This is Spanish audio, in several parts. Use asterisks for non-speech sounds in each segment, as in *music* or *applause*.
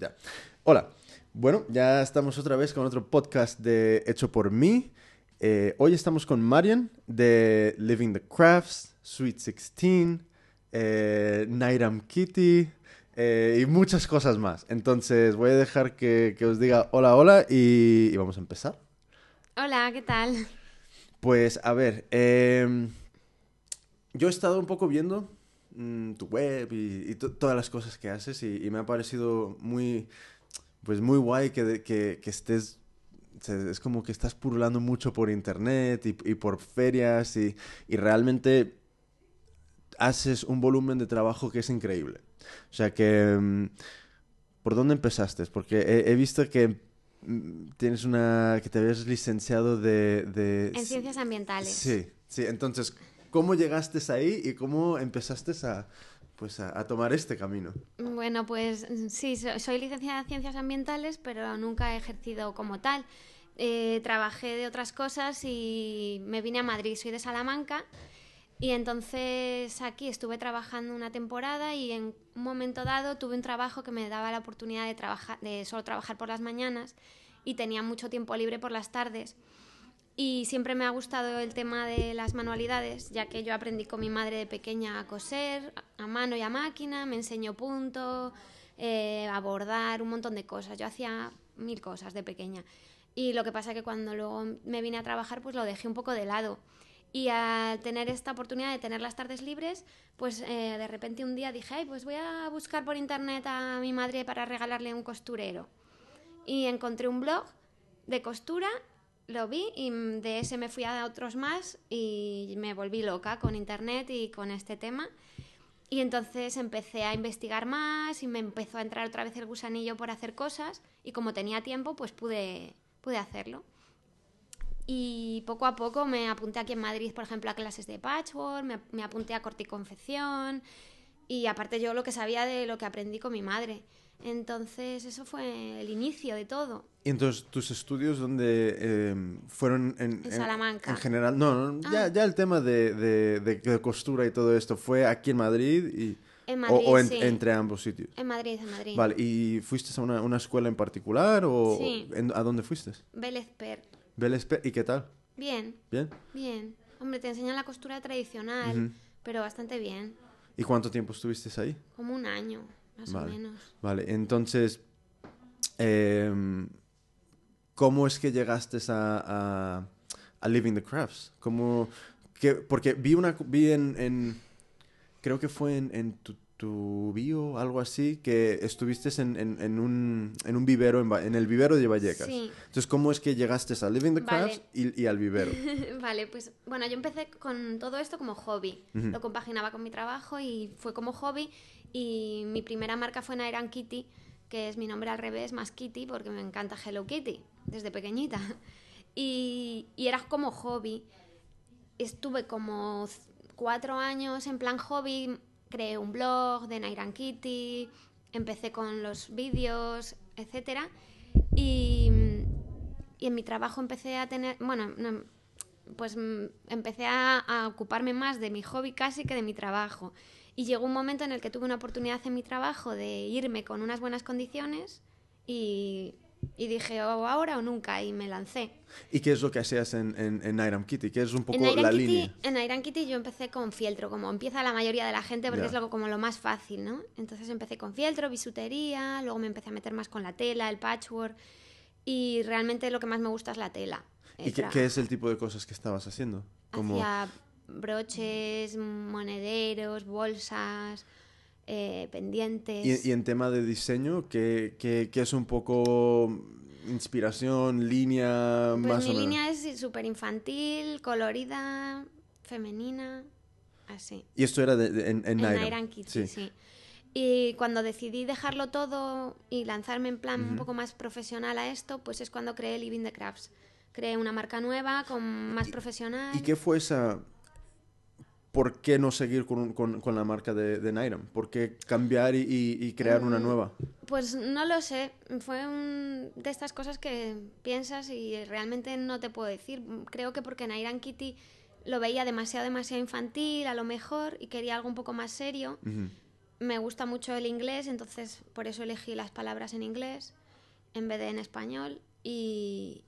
Ya. Hola. Bueno, ya estamos otra vez con otro podcast de Hecho por mí. Eh, hoy estamos con Marian de Living the Crafts, Sweet 16, eh, Nairam Kitty eh, y muchas cosas más. Entonces voy a dejar que, que os diga hola, hola y, y vamos a empezar. Hola, ¿qué tal? Pues a ver, em, yo he estado un poco viendo mm, tu web y, y to- todas las cosas que haces y, y me ha parecido muy, pues muy guay que, de- que, que estés, es como que estás purulando mucho por internet y, y por ferias y, y realmente haces un volumen de trabajo que es increíble. O sea que, mm, ¿por dónde empezaste? Porque he, he visto que mm, tienes una, que te habías licenciado de... de En ciencias ambientales. Sí, sí. Entonces, ¿cómo llegaste ahí y cómo empezaste a, pues a, a tomar este camino? Bueno, pues sí, so- soy licenciada en ciencias ambientales, pero nunca he ejercido como tal. Eh, trabajé de otras cosas y me vine a Madrid, soy de Salamanca. Y entonces aquí estuve trabajando una temporada y en un momento dado tuve un trabajo que me daba la oportunidad de, trabajar, de solo trabajar por las mañanas y tenía mucho tiempo libre por las tardes. Y siempre me ha gustado el tema de las manualidades, ya que yo aprendí con mi madre de pequeña a coser a mano y a máquina, me enseñó punto, eh, a bordar, un montón de cosas. Yo hacía mil cosas de pequeña. Y lo que pasa que cuando luego me vine a trabajar, pues lo dejé un poco de lado. Y al tener esta oportunidad de tener las tardes libres, pues eh, de repente un día dije, ay, pues voy a buscar por internet a mi madre para regalarle un costurero. Y encontré un blog de costura, lo vi y mm, de ese me fui a otros más y me volví loca con internet y con este tema. Y entonces empecé a investigar más y me empezó a entrar otra vez el gusanillo por hacer cosas y como tenía tiempo pues pude, pude hacerlo. Y poco a poco me apunté aquí en Madrid, por ejemplo, a clases de patchwork, me, apunté a corte y confección y aparte yo lo que sabía de lo que aprendí con mi madre. Entonces eso fue el inicio de todo. Y entonces, ¿tus estudios dónde eh, fueron en, En Salamanca. En general, no, no, ya, Ah. ya el tema de, de- de- costura y todo esto, ¿fue aquí en Madrid? Y, En o- Madrid, o, en- sí. entre ambos sitios? En Madrid, en Madrid. Vale, ¿y fuiste a una, una escuela en particular o Sí. a dónde fuiste? Vélez Per. Vélez Pe- ¿Y qué tal? Bien, ¿Bien? bien. Hombre, te enseñan la costura tradicional, Ujú. pero bastante bien. ¿Y cuánto tiempo estuviste ahí? Como un año, más Vale. o menos. Vale, entonces, em, ¿cómo es que llegaste a, a, a Living the Crafts? ¿Cómo, que, porque vi una, vi en, en- creo que fue en, en tu, tu bio, algo así, que estuviste en, en, un, en un vivero, en, el vivero de Vallecas. Sí. Entonces, ¿cómo es que llegaste a Living the Vale. Crafts y, y al vivero? *laughs* vale, pues bueno, yo empecé con todo esto como hobby. Lo compaginaba con mi trabajo y fue como hobby. Y mi primera marca fue Nairan Kitty, que es mi nombre al revés, más Kitty, porque me encanta Hello Kitty, desde pequeñita. Y, y era como hobby. Estuve como cuatro años en plan hobby, creé un blog de Nairan Kitty, empecé con los vídeos, etcétera. Y, y en mi trabajo empecé a tener, bueno, no, pues mm, empecé a ocuparme más de mi hobby casi que de mi trabajo. Y llegó un momento en el que tuve una oportunidad en mi trabajo de irme con unas buenas condiciones y, y dije, o ahora o nunca, y me lancé. ¿Y qué es lo que hacías en, en, en Iron Kitty? ¿Qué es un poco En Iron, la Kitty, línea? en Iron Kitty yo empecé con fieltro, como empieza la mayoría de la gente, porque Ya. es lo, como lo más fácil, ¿no? Entonces empecé con fieltro, bisutería, luego me empecé a meter más con la tela, el patchwork, y realmente lo que más me gusta es la tela. ¿Y qué, qué es el tipo de cosas que estabas haciendo? Como... Hacía broches, monederos, bolsas, eh, pendientes. Y, y en tema de diseño, ¿qué, qué- qué es un poco inspiración, línea, Pues más mi o menos? línea es súper infantil, colorida, femenina, así. Y esto era de- de- en, en, En Nairam. Iron Kitty, sí. Y cuando decidí dejarlo todo y lanzarme en plan un poco más profesional a esto, pues es cuando creé Living the Crafts. Creé una marca nueva, con más profesional. ¿Y qué fue esa...? ¿Por qué no seguir con, con- con la marca de, de Nairam? ¿Por qué cambiar y, y- crear una Mm, nueva? Pues no lo sé, fue un de estas cosas que piensas y realmente no te puedo decir. Creo que porque Nairan Kitty lo veía demasiado, demasiado infantil, a lo mejor, y quería algo un poco más serio. Me gusta mucho el inglés, entonces por eso elegí las palabras en inglés en vez de en español y,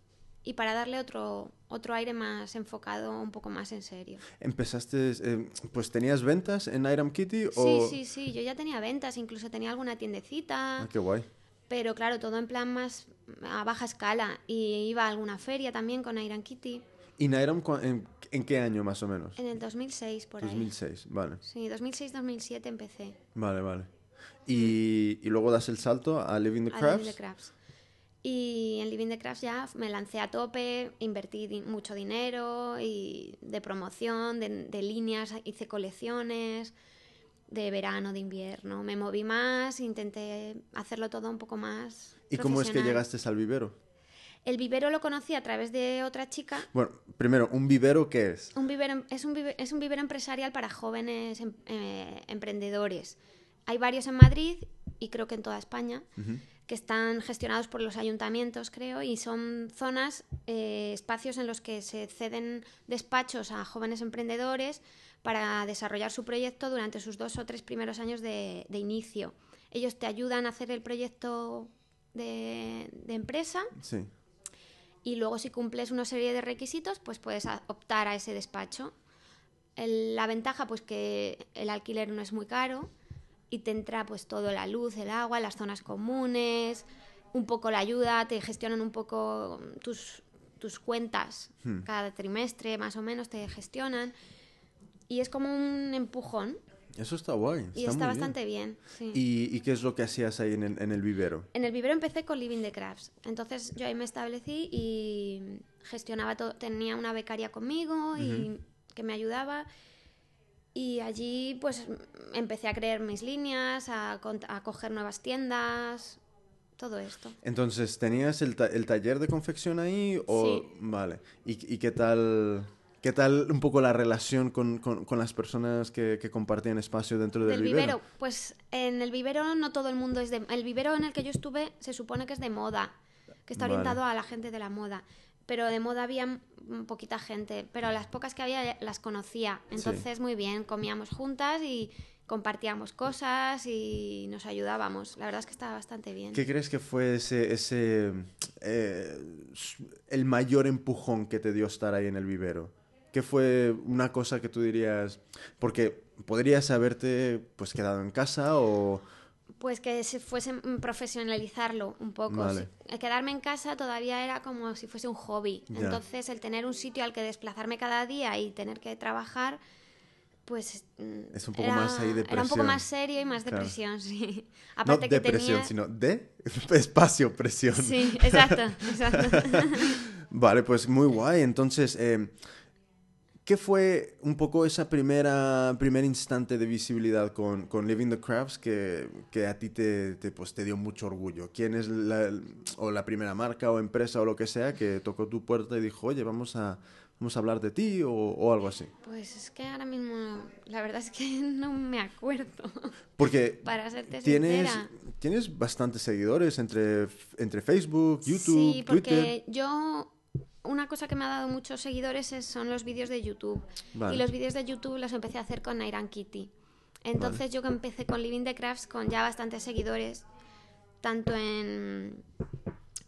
y para darle otro, otro aire más enfocado, un poco más en serio. ¿Empezaste, eh, pues tenías ventas en Iram Kitty? O... Sí, sí, sí, yo ya tenía ventas, incluso tenía alguna tiendecita. Ah, qué guay. Pero claro, todo en plan más a baja escala y iba a alguna feria también con Iram Kitty. ¿Y Nairam en, en, qué año más o menos? En el 2006, por 2006, ahí. 2006, vale. Sí, 2006-2007 empecé. Vale, vale. Y, y, luego das el salto a Living the Crafts. A Living the Crafts. Y en Living the Crafts ya me lancé a tope, invertí mucho dinero y de promoción, de, de, líneas, hice colecciones de verano, de invierno. Me moví más, intenté hacerlo todo un poco más. ¿Y cómo es que llegaste al vivero? El vivero lo conocí a través de otra chica. Bueno, primero, ¿un vivero qué es? Un vivero, es, un vivero, es un vivero empresarial para jóvenes em, eh, emprendedores. Hay varios en Madrid y creo que en toda España. Uh que están gestionados por los ayuntamientos, creo, y son zonas, eh, espacios en los que se ceden despachos a jóvenes emprendedores para desarrollar su proyecto durante sus dos o tres primeros años de, inicio. Ellos te ayudan a hacer el proyecto de, empresa. Y luego si cumples una serie de requisitos, pues puedes optar a ese despacho. la ventaja, pues que el alquiler no es muy caro y te entra pues todo, la luz, el agua, las zonas comunes, un poco la ayuda, te gestionan un poco tus, tus cuentas hmm. cada trimestre, más o menos te gestionan. Y es como un empujón. Eso está guay. y está bastante bien. ¿Y, qué es lo que hacías ahí en el, en el, vivero? En el vivero empecé con Living the Crafts. Entonces yo ahí me establecí y gestionaba todo. Tenía una becaria conmigo y que me ayudaba y allí pues empecé a crear mis líneas, a, a coger nuevas tiendas, todo esto. Entonces, ¿tenías el, el taller de confección ahí? O... Sí. Vale. ¿Y, ¿Y, qué tal... ¿Qué tal un poco la relación con, con, las personas que, que, compartían espacio dentro del, del vivero? Pues en el vivero no todo el mundo es de... El vivero en el que yo estuve se supone que es de moda, que está orientado a la gente de la moda pero de moda había poquita gente, pero las pocas que había las conocía. Entonces, muy bien, comíamos juntas y compartíamos cosas y nos ayudábamos. La verdad es que estaba bastante bien. ¿Qué crees que fue ese, ese eh, el mayor empujón que te dio estar ahí en el vivero? ¿Qué fue una cosa que tú dirías? Porque podrías haberte pues quedado en casa o pues que se fuese profesionalizarlo un poco. El quedarme en casa todavía era como si fuese un hobby. Entonces, el tener un sitio al que desplazarme cada día y tener que trabajar, pues mm, es un poco era, más ahí depresión. Era un poco más serio y más depresión, sí. *laughs* Aparte no que depresión, sino de *laughs* espacio presión. Sí, exacto, *laughs* exacto. vale, pues muy guay. Entonces, eh, ¿Qué fue un poco esa primera primer instante de visibilidad con, con Living the Crafts que, que a ti te, te, pues, te dio mucho orgullo? ¿Quién es la, o la primera marca o empresa o lo que sea que tocó tu puerta y dijo, oye, vamos a, vamos a hablar de ti o, o algo así? Pues es que ahora mismo, la verdad es que *laughs* no me acuerdo. Porque *laughs* Para serte tienes, tienes bastantes seguidores entre, entre Facebook, YouTube, sí, porque yo una cosa que me ha dado muchos seguidores son los vídeos de YouTube. Y los vídeos de YouTube los empecé a hacer con Iron Kitty. Entonces yo que empecé con Living the Crafts con ya bastantes seguidores, tanto en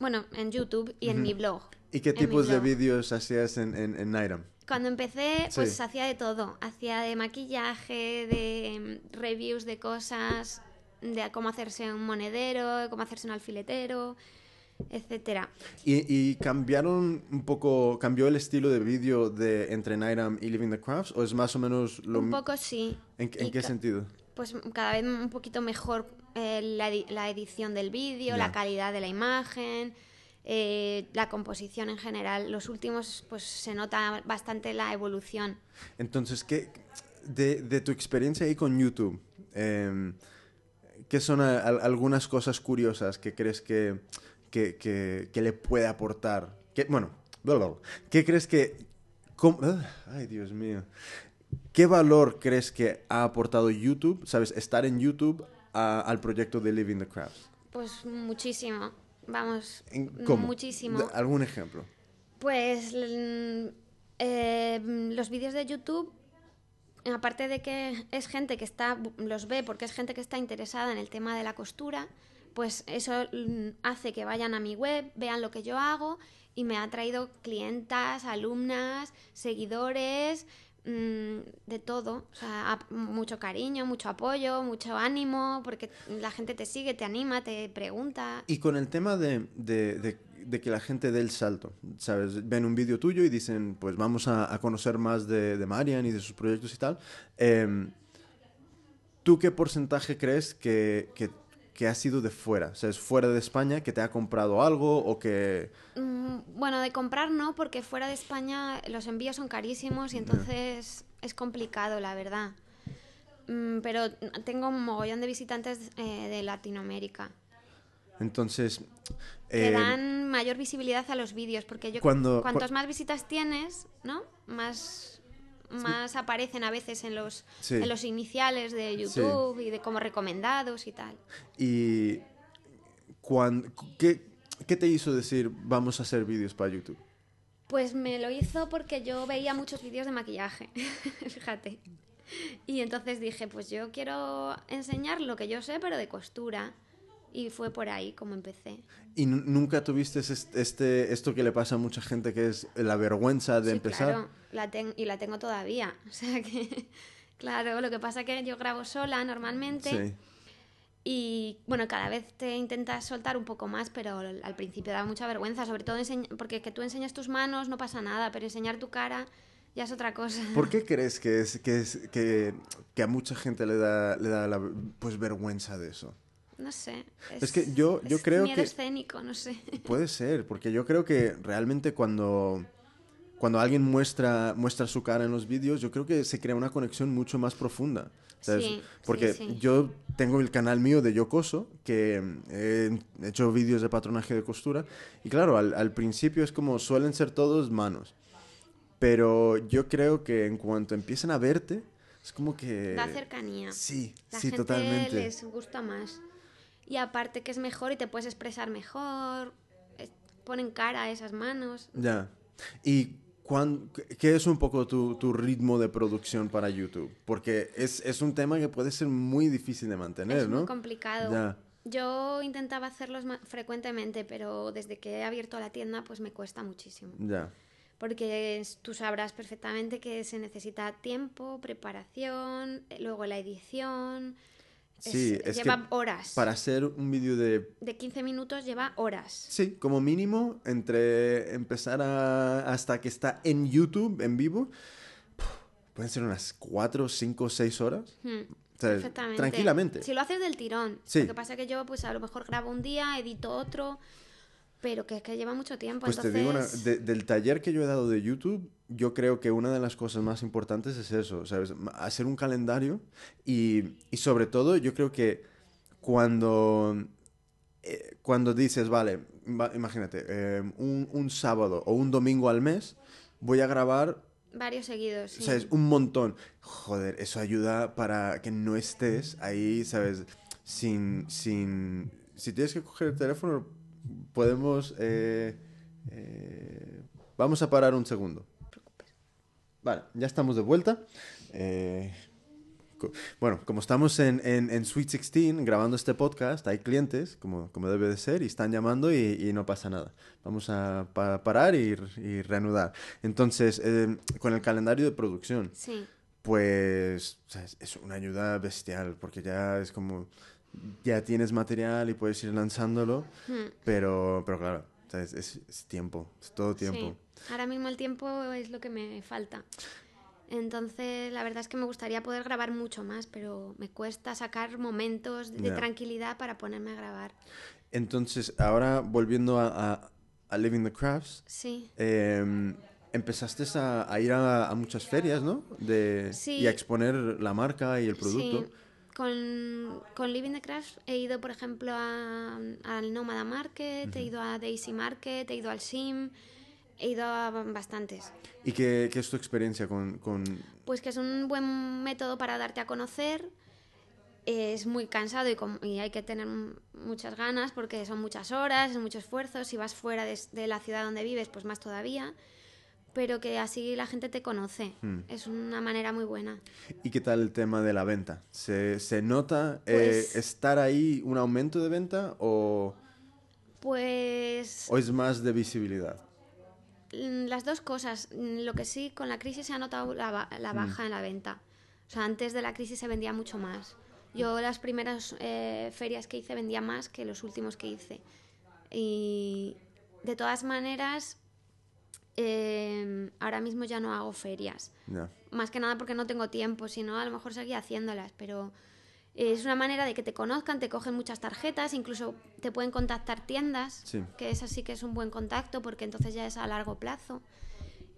bueno, en YouTube y en mi blog. ¿Y qué tipos de vídeos hacías en, en, Cuando empecé, pues hacía de todo. Hacía de maquillaje, de mm, reviews de cosas, de cómo hacerse un monedero, de cómo hacerse un alfiletero, etcétera. ¿Y, cambiaron un poco, cambió el estilo de vídeo de entre Nightam y Living the Crafts? ¿O es más o menos lo Un poco sí. ¿En, qué sentido? Pues cada vez un poquito mejor eh, la, edición del vídeo, la calidad de la imagen, eh, la composición en general. Los últimos, pues se nota bastante la evolución. Entonces, ¿qué, de, tu experiencia ahí con YouTube, em, ¿qué son algunas cosas curiosas que crees que que, que, le puede aportar? Que, bueno, ¿qué crees que... ay, Dios mío. ¿Qué valor crees que ha aportado YouTube, sabes, estar en YouTube al proyecto de Living the Crafts? Pues muchísimo, vamos, ¿Cómo? muchísimo. ¿Algún ejemplo? Pues eh, los vídeos de YouTube aparte de que es gente que está, los ve porque es gente que está interesada en el tema de la costura, pues eso mm, hace que vayan a mi web, vean lo que yo hago y me ha traído clientas, alumnas, seguidores, mm, de todo. Mucho cariño, mucho apoyo, mucho ánimo, porque la gente te sigue, te anima, te pregunta. Y con el tema de, de, que la gente dé el salto, ¿sabes? Ven un vídeo tuyo y dicen, pues vamos a, conocer más de, Marian y de sus proyectos y tal. Em, ¿Tú qué porcentaje crees que que ha sido de fuera? O sea, es fuera de España que te ha comprado algo o que... Mm, bueno, de comprar no, porque fuera de España los envíos son carísimos y entonces es complicado, la verdad. Mm, pero tengo un mogollón de visitantes eh, de Latinoamérica. Entonces... que eh, dan mayor visibilidad a los vídeos, porque yo... Cuando, cuantos más visitas tienes, ¿no? Más más aparecen a veces en los, en los iniciales de YouTube y de como recomendados y tal. ¿Y cuando, qué, qué te hizo decir vamos a hacer vídeos para YouTube? Pues me lo hizo porque yo veía muchos vídeos de maquillaje, *laughs* fíjate. Y entonces dije, pues yo quiero enseñar lo que yo sé, pero de costura. Y fue por ahí como empecé. ¿Y nunca tuviste este, esto que le pasa a mucha gente, que es la vergüenza de empezar? Claro, la y la tengo todavía. *laughs* O sea que, claro, lo que pasa es que yo grabo sola normalmente. Sí. Y bueno, cada vez te intentas soltar un poco más, pero al principio da mucha vergüenza, sobre todo porque que tú enseñas tus manos no pasa nada, pero enseñar tu cara ya es otra cosa. ¿Por qué *laughs* crees que es que, es, que, que a mucha gente le da, le da la, pues vergüenza de eso? No sé. Es, que yo, yo creo miedo escénico, no sé. *laughs* Puede ser, porque yo creo que realmente cuando, cuando alguien muestra, muestra su cara en los vídeos, yo creo que se crea una conexión mucho más profunda. Sí, porque yo tengo el canal mío de Yocoso, que he hecho vídeos de patronaje de costura, y claro, al, al principio es como suelen ser todos manos. Pero yo creo que en cuanto empiezan a verte, es como que... Da cercanía. Sí, La sí, gente totalmente. les gusta más y aparte que es mejor y te puedes expresar mejor, ponen cara a esas manos. Ya. ¿Y qué es un poco tu, tu, ritmo de producción para YouTube? Porque es, es, un tema que puede ser muy difícil de mantener, ¿no? Es muy complicado. Ya. Yo intentaba hacerlos frecuentemente, pero desde que he abierto la tienda, pues me cuesta muchísimo. Ya. Porque tú sabrás perfectamente que se necesita tiempo, preparación, luego la edición, Sí, es, lleva horas. Para hacer un vídeo de... De 15 minutos lleva horas. Sí, como mínimo, entre empezar hasta que está en YouTube, en vivo, pueden ser unas 4, 5, 6 horas. Hmm, perfectamente. Tranquilamente. Si lo haces del tirón. Lo que pasa es que yo, pues a lo mejor grabo un día, edito otro, pero que, que lleva mucho tiempo. Pues te digo, del taller que yo he dado de YouTube, yo creo que una de las cosas más importantes es eso, ¿sabes? Hacer un calendario y, y sobre todo yo creo que cuando, eh, cuando dices, vale, imagínate, eh, un, un, sábado o un domingo al mes voy a grabar... Varios seguidos, sí. ¿Sabes? Un montón. Joder, eso ayuda para que no estés ahí, ¿sabes? Sin... sin si tienes que coger el teléfono, podemos... Eh, vamos a parar un segundo. Vale, ya estamos de vuelta. Eh, bueno, como estamos en, en, Sweet 16 grabando este podcast, hay clientes, como, como debe de ser, y están llamando y, no pasa nada. Vamos a parar y, reanudar. Entonces, eh, con el calendario de producción, pues es una ayuda bestial, porque ya es como, ya tienes material y puedes ir lanzándolo, hmm. pero, pero claro, es, es, tiempo, es todo tiempo. Ahora mismo el tiempo es lo que me falta. Entonces, la verdad es que me gustaría poder grabar mucho más, pero me cuesta sacar momentos de tranquilidad para ponerme a grabar. Entonces, ahora volviendo a, a, Living the Crafts, sí. Em, empezaste a, ir a, muchas ferias, ¿no? De, sí. Y a exponer la marca y el producto. Sí. Con, con, Living the Crafts he ido, por ejemplo, al Nómada Market, he ido a Daisy Market, he ido al SIM He ido a bastantes. ¿Y qué, qué es tu experiencia con, con, Pues que es un buen método para darte a conocer. Es muy cansado y, y, hay que tener muchas ganas porque son muchas horas, es mucho esfuerzo. Si vas fuera de, de, la ciudad donde vives, pues más todavía. Pero que así la gente te conoce. Hmm. Es una manera muy buena. ¿Y qué tal el tema de la venta? ¿Se, se nota eh, Pues- estar ahí un aumento de venta o, Pues o es más de visibilidad? mm, las dos cosas. Mm, Lo que sí, con la crisis se ha notado la, la baja en la venta. O sea, antes de la crisis se vendía mucho más. Yo las primeras eh, ferias que hice vendía más que los últimos que hice. Y de todas maneras, eh, ahora mismo ya no hago ferias. Más que nada porque no tengo tiempo, si no, a lo mejor seguía haciéndolas, pero es una manera de que te conozcan, te cogen muchas tarjetas, incluso te pueden contactar tiendas, Sí. que eso sí que es un buen contacto porque entonces ya es a largo plazo.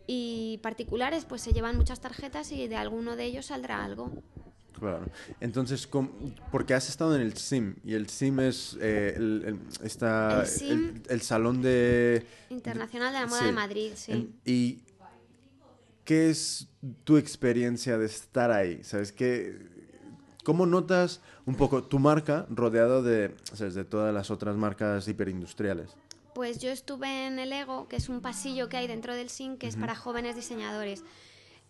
Y particulares, pues se llevan muchas tarjetas y de alguno de ellos saldrá algo. Claro. Entonces, ¿cómo- porque has estado en el SIM y el SIM es eh, el, el- esta- El SIM- el- el salón de... Internacional de la Moda Sí. de Madrid, sí. ¿Y qué es tu experiencia de estar ahí? ¿Sabes qué? ¿Cómo notas un poco tu marca rodeado de, ¿sabes? de todas las otras marcas hiperindustriales? Pues yo estuve en el Ego, que es un pasillo que hay dentro del SIN, que es para jóvenes diseñadores.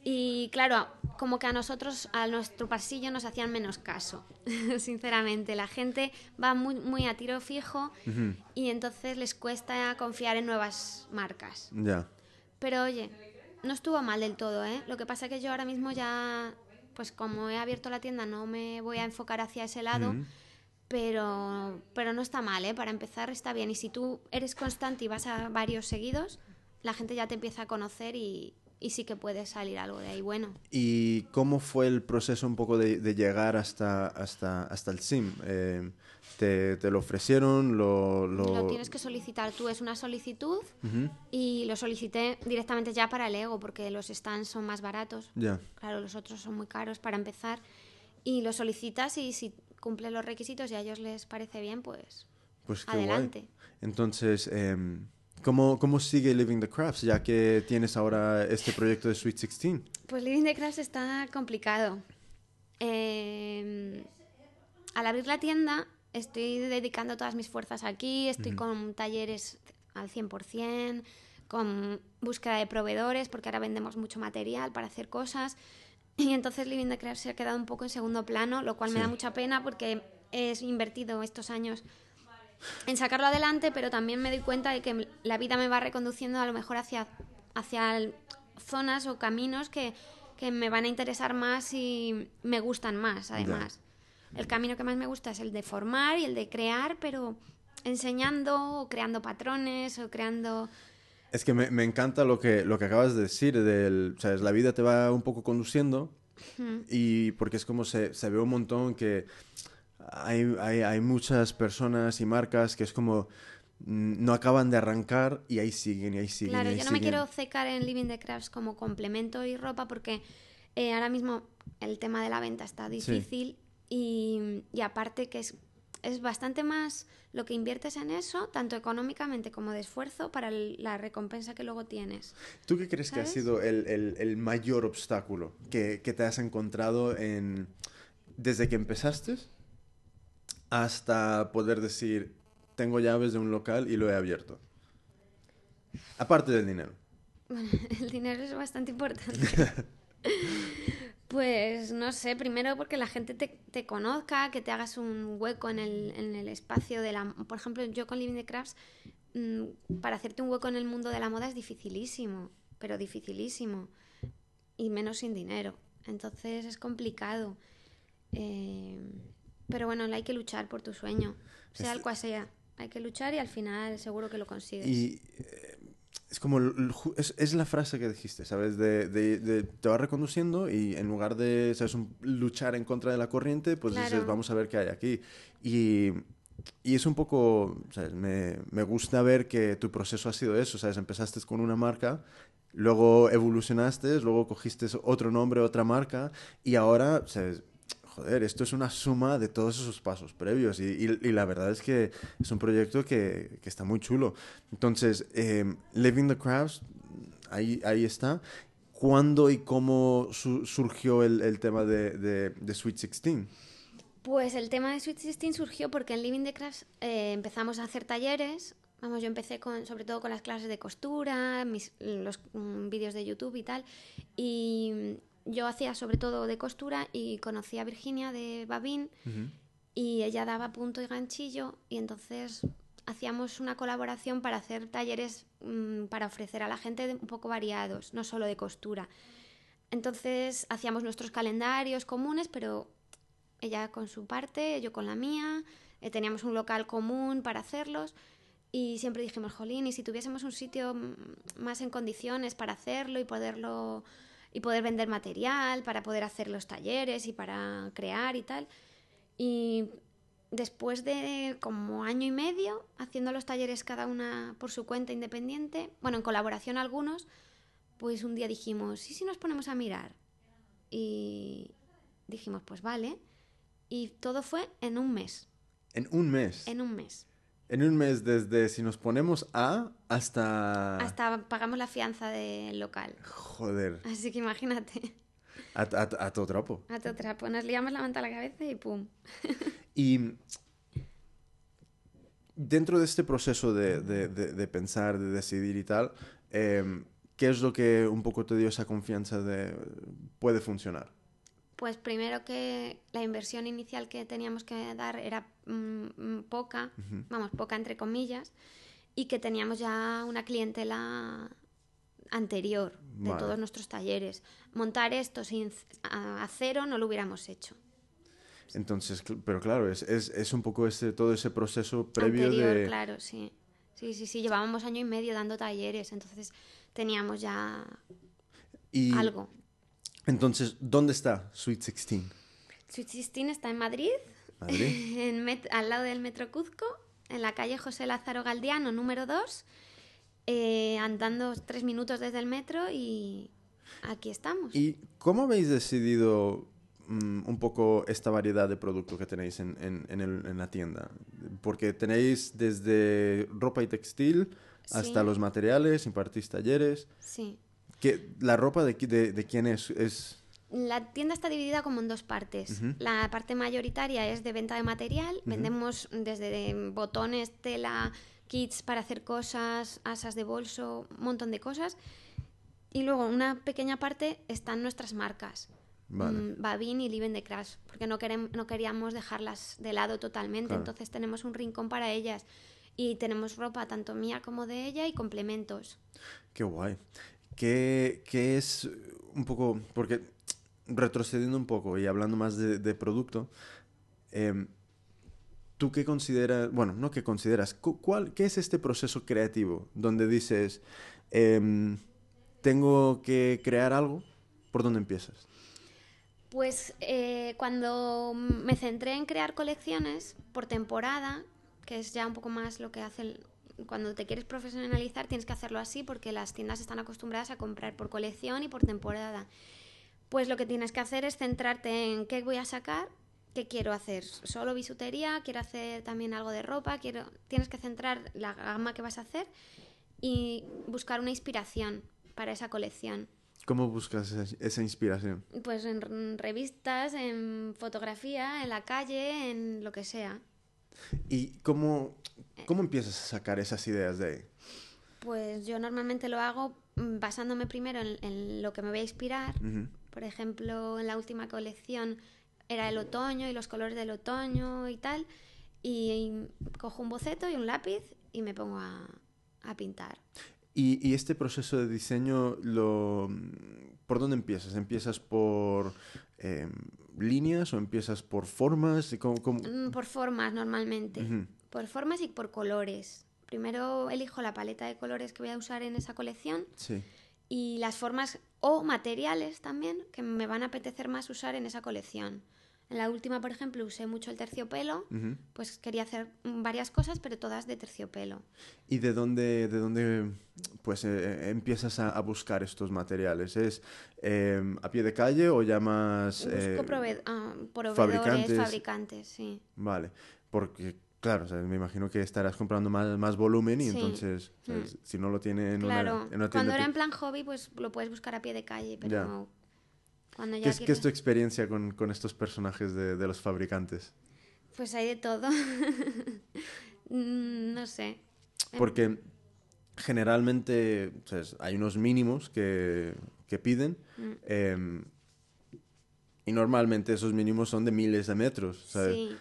Y claro, como que a nosotros, a nuestro pasillo nos hacían menos caso, *laughs* sinceramente. La gente va muy, muy a tiro fijo y entonces les cuesta confiar en nuevas marcas. Ya. Pero oye, no estuvo mal del todo, ¿eh? Lo que pasa que yo ahora mismo ya, pues como he abierto la tienda, no me voy a enfocar hacia ese lado. Ujú. Pero, pero no está mal, ¿eh? Para empezar está bien. Y si tú eres constante y vas a varios seguidos, la gente ya te empieza a conocer y, y sí que puede salir algo de ahí bueno. ¿Y cómo fue el proceso un poco de, de llegar hasta, hasta, hasta el SIM? Eh, ¿te, te lo ofrecieron? ¿Lo, lo... Lo tienes que solicitar tú, es una solicitud Ujú. y lo solicité directamente ya para el Ego porque los stands son más baratos. Ya. Claro, los otros son muy caros para empezar. Y lo solicitas y si cumple los requisitos y a ellos les parece bien, pues Pues adelante. guay. Entonces, em, ¿cómo, ¿cómo sigue Living the Crafts ya que tienes ahora este proyecto de Sweet 16? Pues Living the Crafts está complicado. Eh, al abrir la tienda, estoy dedicando todas mis fuerzas aquí, estoy con talleres al 100%, con búsqueda de proveedores, porque ahora vendemos mucho material para hacer cosas. *clears throat* Y entonces Living the Crafts se ha quedado un poco en segundo plano, lo cual me Sí. da mucha pena porque he invertido estos años en sacarlo adelante, pero también me doy cuenta de que la vida me va reconduciendo a lo mejor hacia, hacia zonas o caminos que, que me van a interesar más y me gustan más, además. El camino que más me gusta es el de formar y el de crear, pero enseñando o creando patrones o creando... Es que me, me encanta lo que, lo que acabas de decir, del, ¿sabes? la vida te va un poco conduciendo y porque es como se, se ve un montón que hay, hay, hay muchas personas y marcas que es como mm, no acaban de arrancar y ahí siguen y ahí siguen. Claro, y ahí yo no me siguen. quiero cecar en Living the Crafts como complemento y ropa porque eh, ahora mismo el tema de la venta está difícil y, y aparte que es, es bastante más lo que inviertes en eso, tanto económicamente como de esfuerzo, para el- la recompensa que luego tienes. ¿Tú qué crees que ha ¿Sabes? sido el, el- el mayor obstáculo que, que te has encontrado en, desde que empezaste hasta poder decir, tengo llaves de un local y lo he abierto? Aparte del dinero. Bueno, *laughs* el dinero es bastante importante. *laughs* Pues no sé, primero porque la gente te, te conozca, que te hagas un hueco en el, en el espacio de la... Por ejemplo, yo con Living the Crafts, mm, para hacerte un hueco en el mundo de la moda es dificilísimo, pero dificilísimo. Y menos sin dinero. Entonces es complicado. Eh, pero bueno, hay que luchar por tu sueño, sea el cual sea. Hay que luchar y al final seguro que lo consigues. Y eh, es como, es, es la frase que dijiste, ¿sabes? De, de- de- te va reconduciendo y en lugar de, ¿sabes? Un- luchar en contra de la corriente, pues dices, vamos a ver qué hay aquí. Y, y es un poco, ¿sabes? Me, me gusta ver que tu proceso ha sido eso, ¿sabes? Empezaste con una marca, luego evolucionaste, luego cogiste otro nombre, otra marca y ahora, ¿sabes? Joder, esto es una suma de todos esos pasos previos y, la verdad es que es un proyecto que, que está muy chulo. Entonces, eh, Living the Crafts, ahí, ahí está. ¿Cuándo y cómo su- surgió el, el tema de, de- Sweet 16? Pues el tema de Sweet 16 surgió porque en Living the Crafts eh, empezamos a hacer talleres Vamos, yo empecé con, sobre todo con las clases de costura, los mm, vídeos de YouTube y tal. Yo hacía sobre todo de costura y conocí a Virginia de Babín y ella daba punto y ganchillo y entonces hacíamos una colaboración para hacer talleres mm, para ofrecer a la gente un poco variados, no solo de costura. Entonces hacíamos nuestros calendarios comunes, pero ella con su parte, yo con la mía, eh, teníamos un local común para hacerlos y siempre dijimos, jolín, y si tuviésemos un sitio mm, más en condiciones para hacerlo y poderlo y poder vender material, para poder hacer los talleres y para crear y tal. Y después de como año y medio haciendo los talleres cada una por su cuenta independiente, bueno, en colaboración algunos, pues un día dijimos, ¿y si nos ponemos a mirar? Y dijimos, pues vale. Y todo fue en un mes, En un mes. en un mes. En un mes desde si nos ponemos a hasta... Hasta pagamos la fianza del local. Joder, Así que imagínate, a, a- a todo trapo. a todo trapo. Nos liamos la manta a la cabeza y pum. Y dentro de este proceso de, de- de- de pensar, de decidir y tal, em, ¿qué es lo que un poco te dio esa confianza de puede funcionar? Pues primero que la inversión inicial que teníamos que dar era mm, poca, vamos, poca entre comillas, y que teníamos ya una clientela anterior de Vale. todos nuestros talleres. Montar esto sin a, a cero no lo hubiéramos hecho. Entonces, pero claro, es, es, es un poco ese, todo ese proceso previo anterior, de... claro, sí. Sí, sí, sí, llevábamos año y medio dando talleres, entonces teníamos ya Y algo. Entonces, ¿dónde está Sweet 16? Sweet 16 está en Madrid, Madrid. *laughs* en al lado del Metro Cuzco, en la calle José Lázaro Galdiano, número 2, eh, andando tres minutos desde el metro y aquí estamos. ¿Y cómo habéis decidido mm, un poco esta variedad de producto que tenéis en, en- en el- en la tienda? Porque tenéis desde ropa y textil hasta Sí. los materiales, impartís talleres. Sí. ¿Qué- ¿La ropa de, de, de quién es? es... La tienda está dividida como en dos partes. Ujú. La parte mayoritaria es de venta de material. Vendemos desde botones, tela, kits para hacer cosas, asas de bolso, un montón de cosas. Y luego una pequeña parte están nuestras marcas. Vale. Mm, Babin y Liven de Crash, porque no, no queríamos dejarlas de lado totalmente. Claro. Entonces tenemos un rincón para ellas. Y tenemos ropa tanto mía como de ella y complementos. Qué guay. ¿Qué, qué es un poco, porque retrocediendo un poco y hablando más de, producto, em, ¿tú qué consideras, bueno, no qué consideras, cu- cuál, ¿qué es este proceso creativo donde dices, em, tengo que crear algo? ¿Por dónde empiezas? Pues eh, cuando me centré en crear colecciones por temporada, que es ya un poco más lo que hace el- cuando te quieres profesionalizar, tienes que hacerlo así porque las tiendas están acostumbradas a comprar por colección y por temporada. Pues lo que tienes que hacer es centrarte en qué voy a sacar, qué quiero hacer. Solo bisutería, quiero hacer también algo de ropa, quiero tienes que centrar la gama que vas a hacer y buscar una inspiración para esa colección. ¿Cómo buscas esa, inspiración? Pues en revistas, en fotografía, en la calle, en lo que sea. ¿Y cómo, cómo empiezas a sacar esas ideas de ahí? Pues yo normalmente lo hago mm, basándome primero en, en lo que me voy a inspirar. Por ejemplo, en la última colección era el otoño y los colores del otoño y tal. Y cojo un boceto y un lápiz y me pongo a, a pintar. Y, y este proceso de diseño, lo, ¿por dónde empiezas? ¿Empiezas por em, líneas o empiezas por formas? ¿Y cómo- cómo? Mm, Por formas normalmente. Por formas y por colores. Primero elijo la paleta de colores que voy a usar en esa colección Sí. y las formas o materiales también que me van a apetecer más usar en esa colección. En la última, por ejemplo, usé mucho el terciopelo, pues quería hacer varias cosas, pero todas de terciopelo. ¿Y de dónde, de dónde pues, eh, empiezas a, a buscar estos materiales? ¿Es em, a pie de calle o llamas... Busco eh, prove- ah, proveedores, fabricantes. fabricantes, sí. Vale, porque claro, o sea, me imagino que estarás comprando más, más volumen y Sí. entonces, o sea, Mm. si no lo tiene en, Claro, una, en una cuando era en plan hobby, pues lo puedes buscar a pie de calle, pero. Cuando ya ¿Qué es, qué es tu experiencia con, con estos personajes de, de los fabricantes? Pues hay de todo. *laughs* Mm, no sé. Porque generalmente ¿sabes? hay unos mínimos que, que piden Mm. em, y normalmente esos mínimos son de miles de metros. ¿sabes? Sí.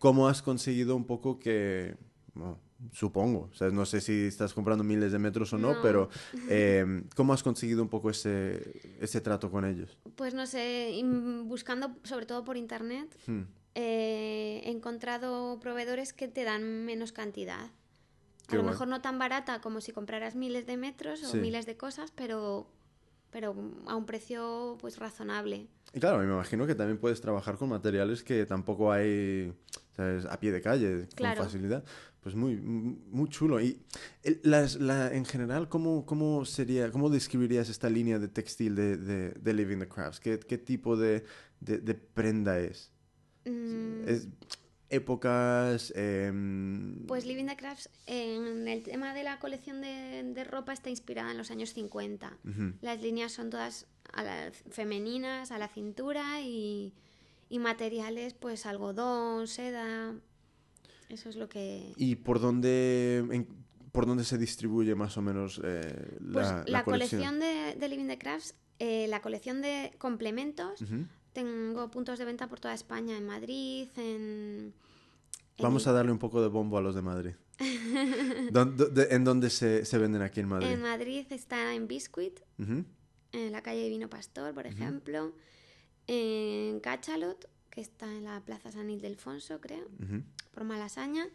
¿Cómo has conseguido un poco que... bueno, supongo, o sea, no sé si estás comprando miles de metros o no, No. pero *laughs* em, ¿cómo has conseguido un poco ese, ese trato con ellos? Pues no sé, buscando sobre todo por internet, Hmm, eh, he encontrado proveedores que te dan menos cantidad. A lo guay. mejor no tan barata como si compraras miles de metros o Sí. miles de cosas, pero, pero a un precio pues razonable. Y claro, me imagino que también puedes trabajar con materiales que tampoco hay ¿sabes? a pie de calle, Claro. con facilidad. Pues muy, muy chulo. Y el- las, la, en general, ¿cómo, cómo sería, cómo describirías esta línea de textil de, de, de Living the Crafts? ¿Qué, qué tipo de, de, prenda es? Mm, ¿Es épocas? em, Pues Living the Crafts, en el tema de la colección de, ropa, está inspirada en los años 50. ujú. Las líneas son todas a la- femeninas, a la cintura y, y materiales, pues algodón, seda. Eso es lo que... ¿Y por dónde, en- por dónde se distribuye más o menos eh, Pues la, la, colección de, de Living the Crafts, eh, la colección de complementos, tengo puntos de venta por toda España, en Madrid, en... Vamos a darle un poco de bombo a los de Madrid. *laughs* ¿Dó- dó- de- ¿En dónde se, se venden aquí en Madrid? En Madrid está en Biscuit, en la calle Vino Pastor, por ejemplo. En Cachalot, que está en la Plaza San Ildefonso, creo, ujú. por Malasaña.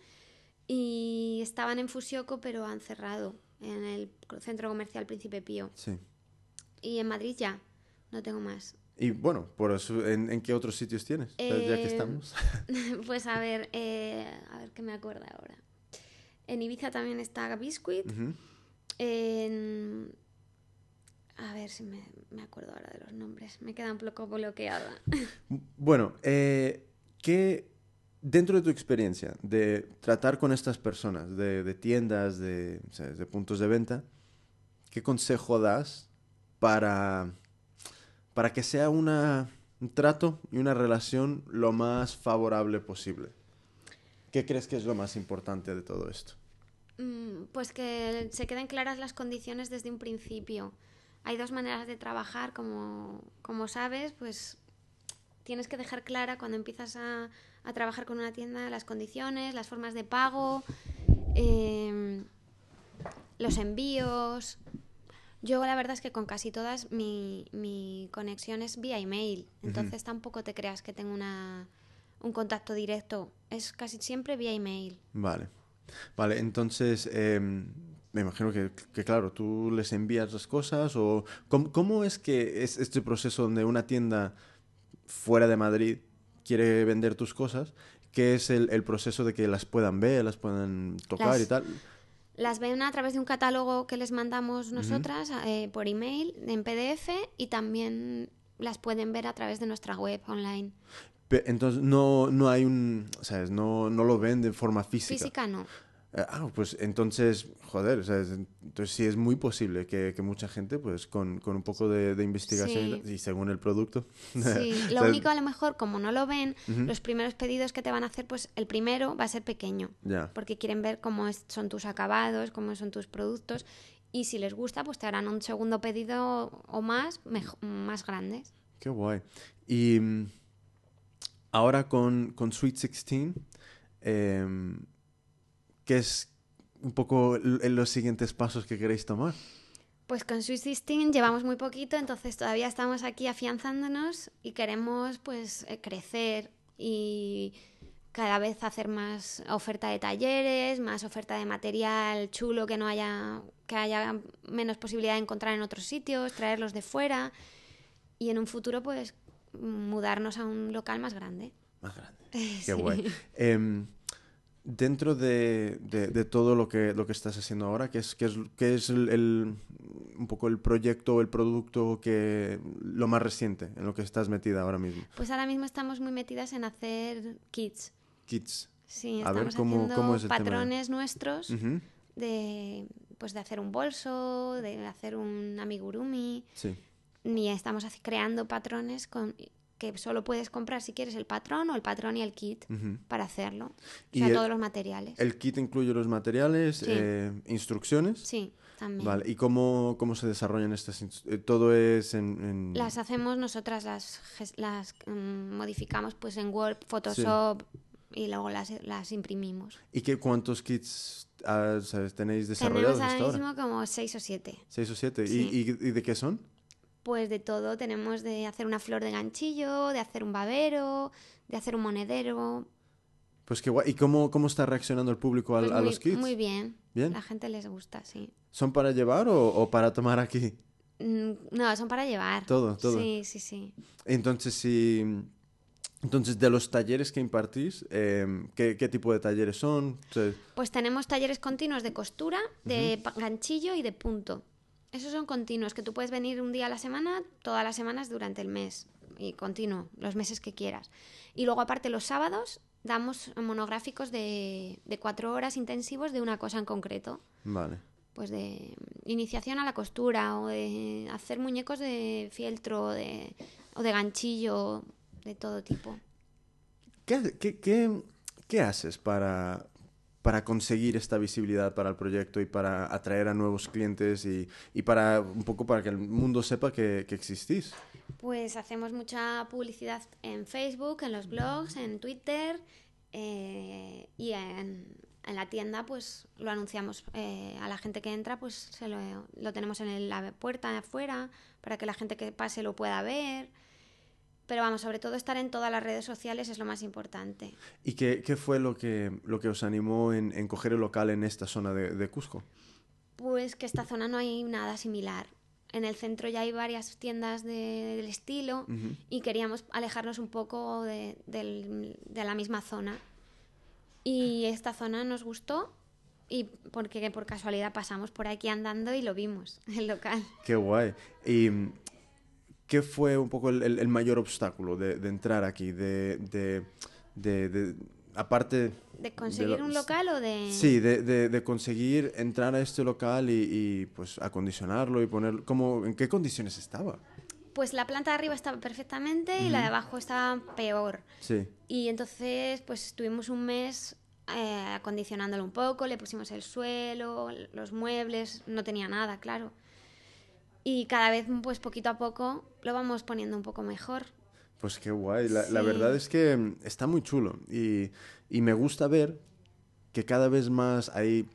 Y estaban en Fusioco, pero han cerrado en el centro comercial Príncipe Pío. Sí. Y en Madrid ya, no tengo más. Y bueno, por eso, ¿en, en qué otros sitios tienes? Ya que Eh, estamos. *laughs* pues a ver, eh, a ver qué me acuerdo ahora. En Ibiza también está Biscuit. En... A ver si me, me acuerdo ahora de los nombres. Me queda un poco bloqueada. *laughs* Bueno, eh, ¿qué, dentro de tu experiencia de tratar con estas personas, de, de tiendas, de, sea, de puntos de venta, ¿qué consejo das para, para que sea una, un trato y una relación lo más favorable posible? ¿Qué crees que es lo más importante de todo esto? Mm, Pues que se queden claras las condiciones desde un principio. Hay dos maneras de trabajar, como, como sabes, pues tienes que dejar clara cuando empiezas a, a trabajar con una tienda las condiciones, las formas de pago, em, los envíos. Yo la verdad es que con casi todas mi, mi conexión es vía email, entonces tampoco te creas que tengo una, un contacto directo, es casi siempre vía email. Vale. Vale, entonces em, me imagino que, que, claro, tú les envías las cosas o ¿cómo, cómo es que es este proceso donde una tienda fuera de Madrid quiere vender tus cosas? ¿Qué es el, el proceso de que las puedan ver, las puedan tocar Las- y tal? Las ven a través de un catálogo que les mandamos nosotras eh, por email, en PDF, y también las pueden ver a través de nuestra web online. Entonces no, no hay un, ¿sabes? No, no lo ven de forma física. Física no. Eh, Ah, pues entonces, joder, o sea, es- entonces sí es muy posible que, que mucha gente, pues con, con un poco de, de investigación y Sí. tal, y según el producto. *laughs* Sí, o lo sea, único a lo mejor, como no lo ven, los primeros pedidos que te van a hacer, pues el primero va a ser pequeño, Ya. porque quieren ver cómo es- son tus acabados, cómo son tus productos, y si les gusta, pues te harán un segundo pedido o más, más grandes. Qué guay. Y mm, ahora con, con Sweet 16, em, ¿qué es un poco l- los siguientes pasos que queréis tomar? Pues con Swiss 16 llevamos muy poquito, entonces todavía estamos aquí afianzándonos y queremos pues eh, crecer y cada vez hacer más oferta de talleres, más oferta de material chulo que no haya que haya menos posibilidad de encontrar en otros sitios, traerlos de fuera y en un futuro pues mudarnos a un local más grande. Más grande. *laughs* Qué guay. Em, dentro de, de- de todo lo que, lo que estás haciendo ahora, ¿qué es, qué es, qué es el, el- un poco el proyecto, el producto que lo más reciente en lo que estás metida ahora mismo? Pues ahora mismo estamos muy metidas en hacer kits. Kits. Sí, A ver, estamos ¿cómo- haciendo cómo es el tema? patrones nuestros. De pues de hacer un bolso, de hacer un amigurumi, Sí. ni estamos creando patrones con que solo puedes comprar si quieres el patrón o el patrón y el kit para hacerlo. O ¿Y sea, el- todos los materiales. El kit incluye los materiales, Sí. eh, instrucciones. Sí, también. Vale, ¿y cómo, cómo se desarrollan estas? eh, todo es en... en- Las hacemos nosotras, las, las mm, modificamos pues en Word, Photoshop y luego las, las imprimimos. ¿Y qué, cuántos kits ah, sabes, tenéis desarrollados Tenemos hasta ahora ahora? mismo como seis o siete. ¿Seis o siete? ¿Y- Sí. ¿Y, y de qué son? Pues de todo, tenemos de hacer una flor de ganchillo, de hacer un babero, de hacer un monedero. Pues qué guay. ¿Y cómo, cómo está reaccionando el público al- Pues a los kits? Muy bien. ¿Bien? La gente les gusta, sí. ¿Son para llevar o, o para tomar aquí? Mm, No, son para llevar. Todo, todo. Sí, sí, sí. Entonces, si... Entonces, de los talleres que impartís, eh, ¿qué, qué tipo de talleres son? O sea, Pues tenemos talleres continuos de costura, de ganchillo y de punto. Esos son continuos, que tú puedes venir un día a la semana, todas las semanas durante el mes. Y continuo, los meses que quieras. Y luego, aparte, los sábados damos monográficos de, de cuatro horas intensivos de una cosa en concreto. Vale. Pues de iniciación a la costura, o de hacer muñecos de fieltro, de, o de ganchillo, de todo tipo. ¿Qué, qué, qué- qué haces para, para conseguir esta visibilidad para el proyecto y para atraer a nuevos clientes y, y para un poco para que el mundo sepa que, existís? Pues hacemos mucha publicidad en Facebook, en los blogs, en Twitter eh, y en, en la tienda pues lo anunciamos eh, a la gente que entra pues se lo, lo tenemos en la puerta afuera para que la gente que pase lo pueda ver. Pero vamos, sobre todo estar en todas las redes sociales es lo más importante. ¿Y qué, qué fue lo que, lo que os animó en, en coger el local en esta zona de, de Cusco? Pues que esta zona no hay nada similar. En el centro ya hay varias tiendas de- del estilo Ujú. y queríamos alejarnos un poco de, de la misma zona. Y esta zona nos gustó y porque por casualidad pasamos por aquí andando y lo vimos, *laughs* el local. Qué guay. ¿Y qué fue un poco el, el- el mayor obstáculo de, de entrar aquí? De, de, de- de- aparte... ¿De conseguir lo- un local o de...? Sí, de, conseguir entrar a este local y, y, pues acondicionarlo y poner... ¿cómo, ¿En qué condiciones estaba? Pues la planta de arriba estaba perfectamente y la de abajo estaba peor. Sí. Y entonces, pues estuvimos un mes eh, acondicionándolo un poco, le pusimos el suelo, los muebles, no tenía nada, claro. Y cada vez, pues poquito a poco, lo vamos poniendo un poco mejor. Pues qué guay. La, verdad es que mm, está muy chulo. Y, y me gusta ver que cada vez más hay,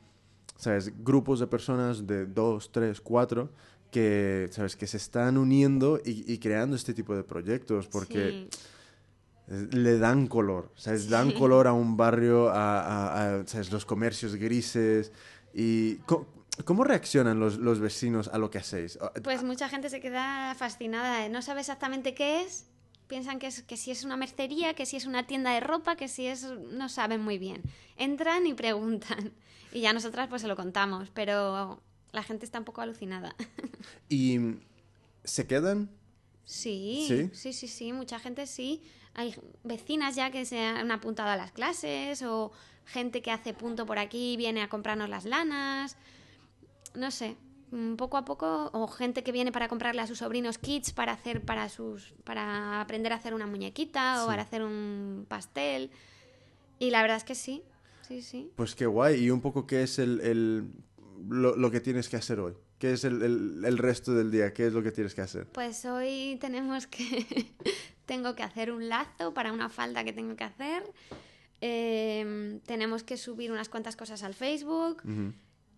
¿sabes? Grupos de personas de dos, tres, cuatro que, ¿sabes? Que se están uniendo y, y creando este tipo de proyectos porque Sí. le dan color, ¿sabes? Dan color a un barrio, a, a- a, ¿sabes? Los comercios grises y... co- ¿Cómo reaccionan los, los vecinos a lo que hacéis? Pues mucha gente se queda fascinada, ¿eh? no sabe exactamente qué es, piensan que, es, que si es una mercería, que si es una tienda de ropa, que si es... no saben muy bien. Entran y preguntan y ya nosotras pues se lo contamos, pero la gente está un poco alucinada. ¿Y se quedan? Sí, ¿Sí? sí, sí, sí, mucha gente sí. Hay vecinas ya que se han apuntado a las clases o gente que hace punto por aquí y viene a comprarnos las lanas. No sé, mm, poco a poco o gente que viene para comprarle a sus sobrinos kits para hacer para sus para aprender a hacer una muñequita o para hacer un pastel. Y la verdad es que sí. Sí, sí. Pues qué guay. Y un poco qué es el, el- lo, lo que tienes que hacer hoy. ¿Qué es el, el- el resto del día? ¿Qué es lo que tienes que hacer? Pues hoy tenemos que. *laughs* tengo que hacer un lazo para una falda que tengo que hacer. Eh, tenemos que subir unas cuantas cosas al Facebook.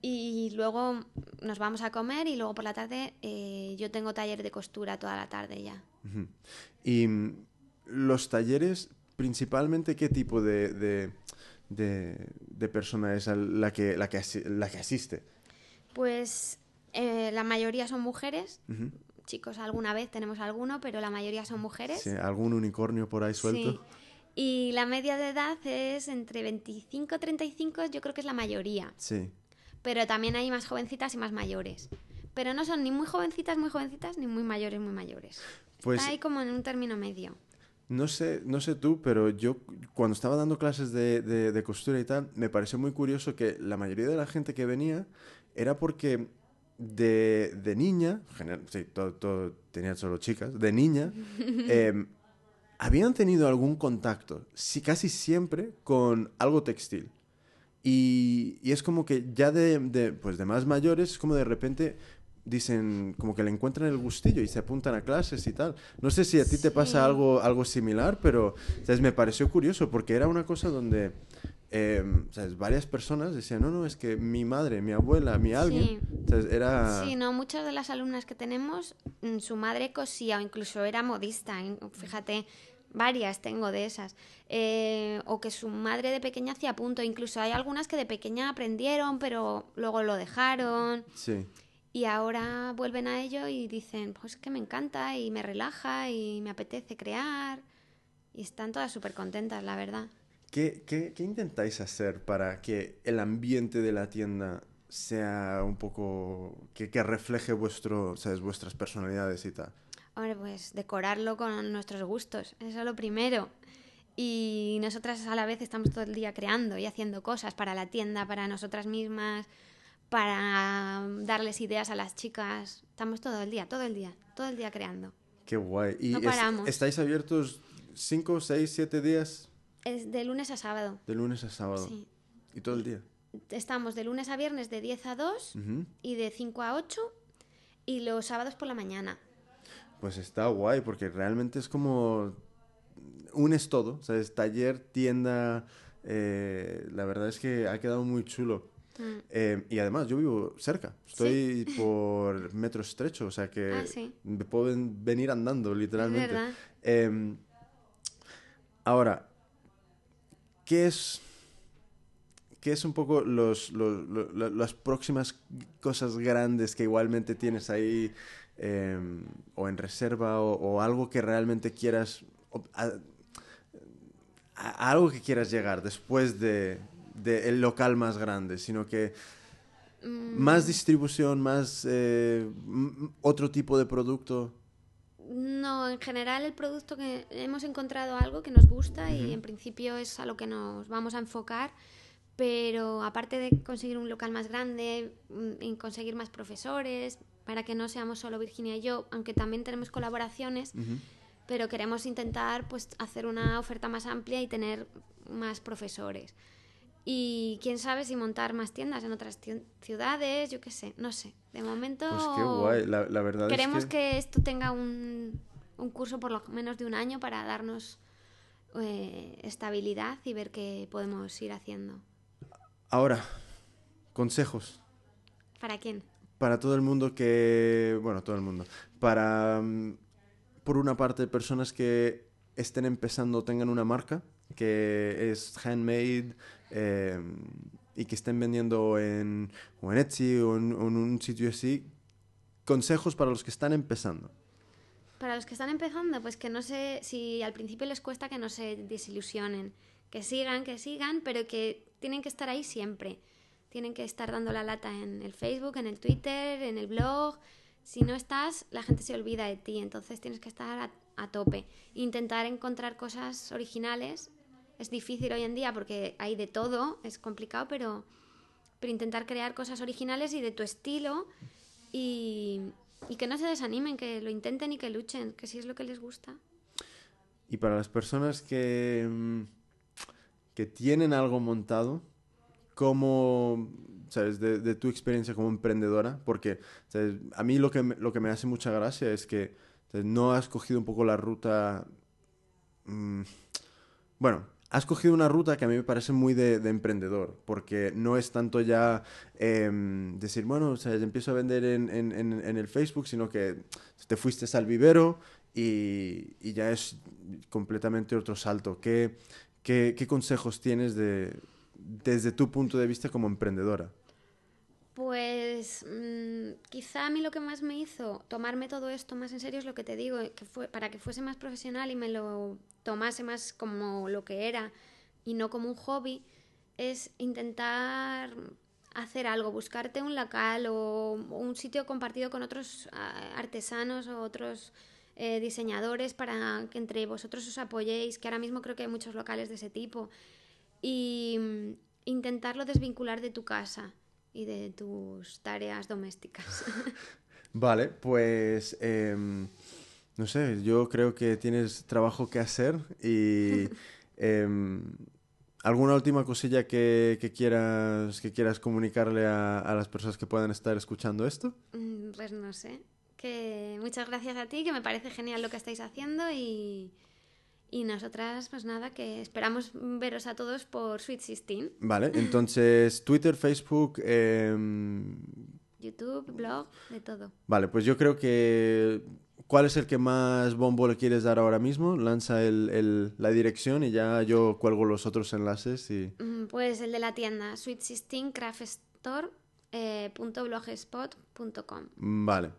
Y luego nos vamos a comer. Y luego por la tarde eh, yo tengo taller de costura toda la tarde ya. Y mm, los talleres, principalmente, ¿qué tipo de, de, de- de persona es la que, la, que la que asiste? Pues eh, la mayoría son mujeres. Chicos, alguna vez tenemos alguno, pero la mayoría son mujeres. Sí, ¿Algún unicornio por ahí suelto? Sí. Y la media de edad es entre 25 y 35, yo creo que es la mayoría. Sí. Pero también hay más jovencitas y más mayores. Pero no son ni muy jovencitas, muy jovencitas, ni muy mayores, muy mayores. Pues Está ahí como en un término medio. No sé, no sé tú, pero yo cuando estaba dando clases de, de- de costura y tal, me pareció muy curioso que la mayoría de la gente que venía era porque de, de niña, gener- sí, todo, todo tenía solo chicas, de niña, *laughs* em, habían tenido algún contacto, sí, casi siempre, con algo textil. Y, y es como que ya de, de, pues de más mayores, es como de repente dicen, como que le encuentran el gustillo y se apuntan a clases y tal. No sé si a ti te pasa algo, algo similar, pero ¿sabes? me pareció curioso porque era una cosa donde eh, ¿sabes? varias personas decían, no, no, es que mi madre, mi abuela, mi alguien, ¿sabes? era... Sí, no, muchas de las alumnas que tenemos, mm, su madre cosía o incluso era modista, fíjate, varias tengo de esas, eh, o que su madre de pequeña hacía punto, incluso hay algunas que de pequeña aprendieron, pero luego lo dejaron. Sí. Y ahora vuelven a ello y dicen, pues que me encanta y me relaja y me apetece crear. Y están todas súper contentas, la verdad. ¿Qué, ¿Qué, qué, intentáis hacer para que el ambiente de la tienda sea un poco... que, que refleje vuestro, ¿sabes? vuestras personalidades y tal? Hombre, pues decorarlo con nuestros gustos, eso es lo primero. Y nosotras a la vez estamos todo el día creando y haciendo cosas para la tienda, para nosotras mismas, para darles ideas a las chicas. Estamos todo el día, todo el día, todo el día creando. Qué guay. ¿Y no paramos. estáis abiertos 5, 6, 7 días? Es de lunes a sábado. De lunes a sábado. Sí. ¿Y todo el día? Estamos de lunes a viernes de 10 a 2 Uh -huh. y de 5 a 8 y los sábados por la mañana. Pues está guay porque realmente es como unes todo, o sea, es taller, tienda, eh, la verdad es que ha quedado muy chulo. Mm. Eh, y además, yo vivo cerca, estoy por metro estrecho, o sea que Ah, sí. me puedo ven- venir andando, literalmente. Eh, ahora, ¿qué es, qué es un poco los, los- lo- lo- las próximas cosas grandes que igualmente tienes ahí eh, o en reserva o, o algo que realmente quieras, o- a, a- algo que quieras llegar después de, de el local más grande, sino que Mm, más distribución, más eh, otro tipo de producto. No, en general el producto que hemos encontrado algo que nos gusta y en principio es a lo que nos vamos a enfocar, pero aparte de conseguir un local más grande, mm, conseguir más profesores, para que no seamos solo Virginia y yo, aunque también tenemos colaboraciones, pero queremos intentar pues hacer una oferta más amplia y tener más profesores. Y quién sabe si montar más tiendas en otras ciudades, yo qué sé, no sé. De momento Pues qué guay, la, la verdad queremos es que... esto tenga un, un curso por lo menos de un año para darnos eh, estabilidad y ver qué podemos ir haciendo. Ahora, consejos ¿Para quién? Para todo el mundo que... Bueno, todo el mundo. Para, mm, por una parte, personas que estén empezando tengan una marca que es handmade eh, y que estén vendiendo en, o en Etsy o en, o en un sitio así. Consejos para los que están empezando. Para los que están empezando, pues que no sé, si al principio les cuesta que no se desilusionen, que sigan, que sigan, pero que tienen que estar ahí siempre. Tienen que estar dando la lata en el Facebook, en el Twitter, en el blog. Si no estás, la gente se olvida de ti, entonces tienes que estar a, a tope. Intentar encontrar cosas originales. Es difícil hoy en día porque hay de todo, es complicado, pero, pero intentar crear cosas originales y de tu estilo y, y que no se desanimen, que lo intenten y que luchen, que si es lo que les gusta. Y para las personas que, mm, que tienen algo montado, ¿cómo, sabes, de, tu experiencia como emprendedora? Porque a mí lo que, me, lo que me hace mucha gracia es que no has cogido un poco la ruta... mm, bueno, has cogido una ruta que a mí me parece muy de, de emprendedor, porque no es tanto ya em, decir, bueno, o empiezo a vender en, en- el Facebook, sino que te fuiste al vivero y, ya es completamente otro salto. ¿Qué, qué, qué consejos tienes de, desde tu punto de vista como emprendedora? Pues mm, quizá a mí lo que más me hizo tomarme todo esto más en serio es lo que te digo, que fue para que fuese más profesional y me lo tomase más como lo que era y no como un hobby, es intentar hacer algo, buscarte un local o un sitio compartido con otros ah, artesanos o otros eh, diseñadores para que entre vosotros os apoyéis, que ahora mismo creo que hay muchos locales de ese tipo, y mm, intentarlo desvincular de tu casa y de tus tareas domésticas. *laughs* Vale, pues em, no sé, yo creo que tienes trabajo que hacer y *laughs* em, alguna última cosilla que, que, quieras, que quieras comunicarle a, a, las personas que puedan estar escuchando esto. Mm, pues no sé, que muchas gracias a ti, que me parece genial lo que estáis haciendo y, y nosotras, pues nada, que esperamos veros a todos por Sweet 16. Vale, entonces Twitter, Facebook... Eh... YouTube, blog, de todo. Vale, pues yo creo que ¿Cuál es el que más bombo le quieres dar ahora mismo? Lanza el, el, la dirección y ya yo cuelgo los otros enlaces y... Mm, pues el de la tienda, Sweet 16 Craft Store eh, .blogspot.com. Vale.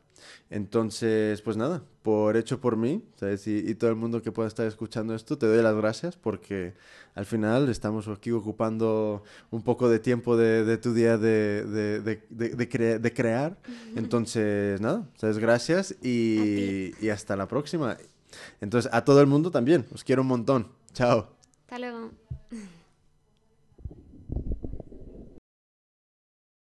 Entonces, pues nada, por hecho por mí, ¿sabes? Y, y, todo el mundo que pueda estar escuchando esto, te doy las gracias porque al final estamos aquí ocupando un poco de tiempo de, de tu día de, de, de cre crear. Entonces, nada, ¿sabes? Gracias y, y hasta la próxima. Entonces, a todo el mundo también, os quiero un montón. Chao. Hasta luego.